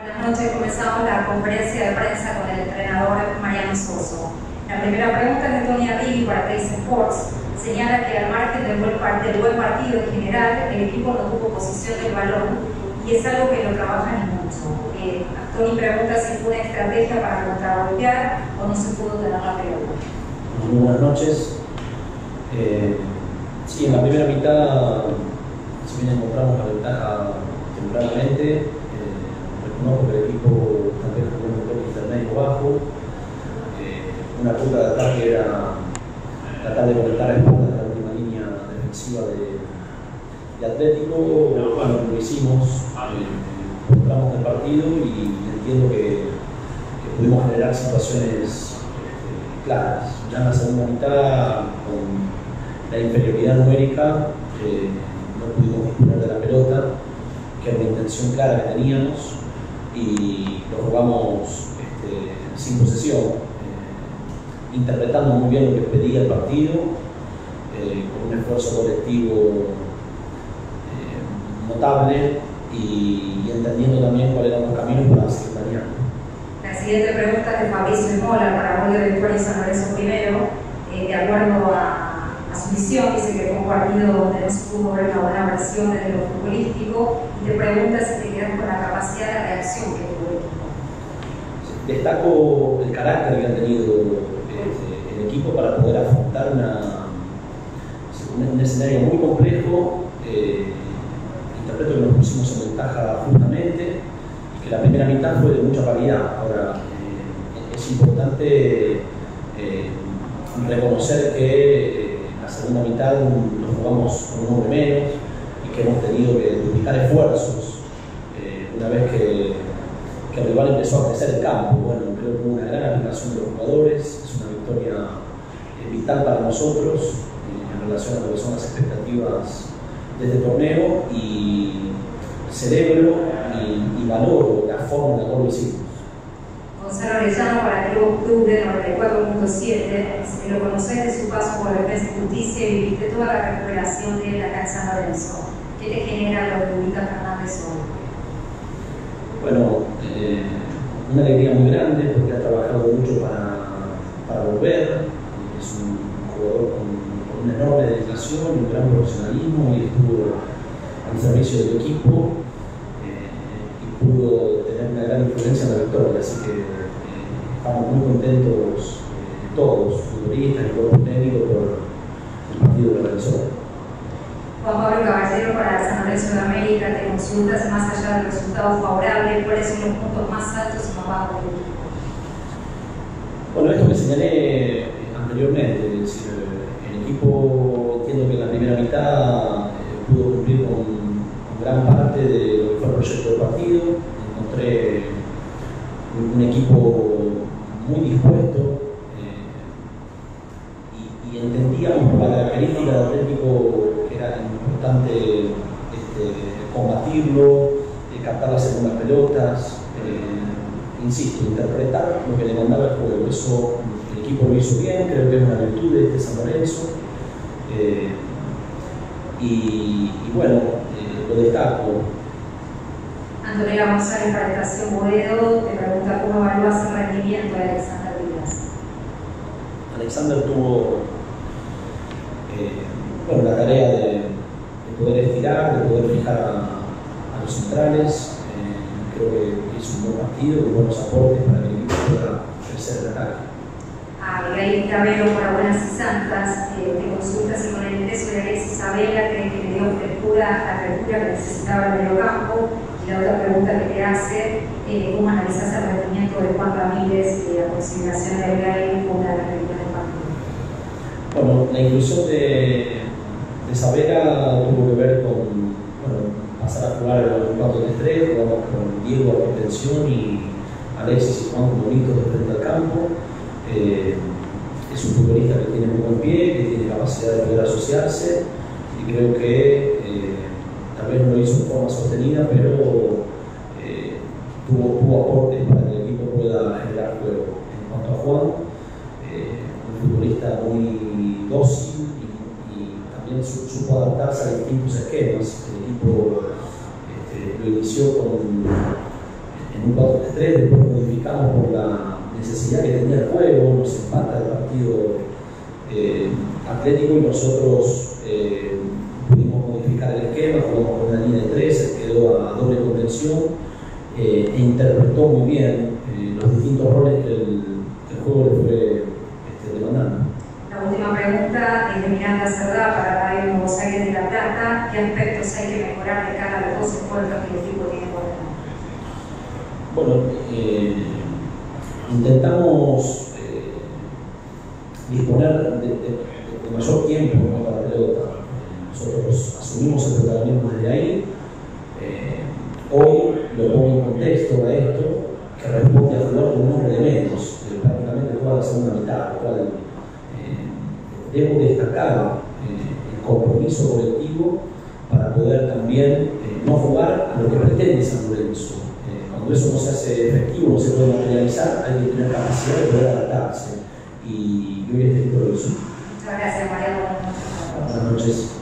Buenas noches, comenzamos la conferencia de prensa con el entrenador Mariano Soso. La primera pregunta es de Tony Arrigui para Trace Sports. Señala que al margen del buen, del buen partido en general, el equipo no tuvo posición del balón y es algo que no trabajan mucho. Eh, Tony pregunta si fue una estrategia para contragolpear o no se pudo tener la pelota. Buenas noches. Eh, sí, en la primera mitad, si bien encontramos la ventaja tempranamente, eh, reconozco que el equipo también jugó un toque intermedio bajo. Eh, una punta de ataque era tratar de conectar a espaldas de la última línea defensiva de, de Atlético. Bueno, lo hicimos, eh, encontramos el partido y entiendo que, que pudimos generar situaciones este, claras. Ya en la segunda mitad, con la inferioridad numérica, eh, no pudimos disponer de la pelota, que era una intención clara que teníamos, y lo jugamos este, sin posesión, eh, interpretando muy bien lo que pedía el partido, eh, con un esfuerzo colectivo eh, notable y, entendiendo también cuáles eran los caminos para variando. La siguiente pregunta es de Fabricio Mola para de Victoria San Lorenzo primero, de acuerdo a a su visión, dice que fue un partido donde no se pudo ver una buena versión desde lo futbolístico y te pregunta si te quedas con la capacidad de reacción que tuvo el equipo. Destaco el carácter que ha tenido eh, el equipo para poder afrontar una, un escenario muy complejo. Eh, interpreto que nos pusimos en ventaja justamente y que la primera mitad fue de mucha calidad. Ahora, eh, es importante reconocer que segunda mitad nos jugamos con un hombre menos y que hemos tenido que duplicar esfuerzos eh, una vez que, que, el rival empezó a crecer el campo. Bueno, creo que hubo una gran aplicación de los jugadores, es una victoria eh, vital para nosotros eh, en relación a lo que son las expectativas de este torneo y celebro y, y valoro la forma en la cual lo. Gonzalo Arellano para el Octubre 94.7, lo conoces de su paso por Defensa y Justicia y viviste toda la recuperación de la acá en San Lorenzo. ¿Qué te genera lo que publica Fernández hoy? Bueno, eh, una alegría muy grande porque ha trabajado mucho para, para volver. Es un jugador con, con una enorme dedicación un gran profesionalismo y estuvo al servicio del equipo pudo tener una gran influencia en la victoria. Así que eh, estamos muy contentos eh, todos, futbolistas y cuerpo técnico, por el partido que realizó. Juan Pablo Caballero para San Lorenzo de América te consultas más allá del resultado favorable, cuáles son los puntos más altos y más bajos del equipo. Bueno, esto que señalé anteriormente, es decir, el equipo entiendo que en la primera mitad eh, pudo cumplir con, con, gran parte de proyecto del partido. Encontré un, equipo muy dispuesto eh, y, y, entendíamos la característica del Atlético que era importante este, combatirlo, eh, captar las segundas pelotas, eh, insisto, interpretar lo que le mandaba el juego. Eso el equipo lo hizo bien, creo que es una virtud de este San Lorenzo. Y, y, bueno, lo destaco. Antonella González para Estación Boedo te pregunta cómo evalúas el rendimiento de Alexander Díaz. Alexander tuvo eh, bueno, la tarea de, de, poder estirar, de poder fijar a, a los centrales. Eh, creo que hizo un buen partido, con buenos aportes para que el equipo pueda crecer el ataque. Gail Cabello para Buenas y Santas eh, te consulta si con el ingreso de Alexis cree que le dio frescura, la frescura que necesitaba el mediocampo la otra pregunta que te hace, eh, ¿cómo analizas el rendimiento de Juan Ramírez y la consideración de Gay con la realidad del partido? Bueno, la inclusión de, de Sabela tuvo que ver con bueno, pasar a jugar el 4-3-3, jugamos con Diego a contención y Alexis y Juan como listos de frente al campo. Eh, es un futbolista que tiene muy buen pie, que tiene capacidad de poder asociarse y creo que eh, tal vez no lo hizo de forma sostenida, pero eh, tuvo, tuvo, aportes para que el equipo pueda generar juego. En cuanto a Juan, eh, un futbolista muy dócil y, también supo adaptarse a distintos esquemas. El equipo este, lo inició con, en en un 4-3-3, después modificamos por la necesidad que tenía el juego, nos empata el partido eh, atlético y nosotros con una línea de 3, quedó a doble contención e interpretó muy bien los distintos roles que el, juego le fue este, demandando. La última pregunta es de Miranda Cerdá para Radio Nuevos Aires de La Plata. ¿Qué aspectos hay que mejorar de cara a los dos esfuerzos que el equipo tiene por delante? Bueno, eh, intentamos eh, disponer de, de, mayor tiempo para la pelota. Nosotros asumimos el protagonismo desde ahí. Eh, hoy lo pongo en contexto a esto, que responde a jugar con un hombre de menos, prácticamente juega la segunda mitad, lo cual debo destacar eh, el compromiso colectivo para poder también eh, no jugar a lo que pretende San Lorenzo. Eh, cuando eso no se hace efectivo, no se puede materializar, hay que tener capacidad de poder adaptarse. Y, hoy este de eso. Muchas gracias, Mariano. Buenas noches.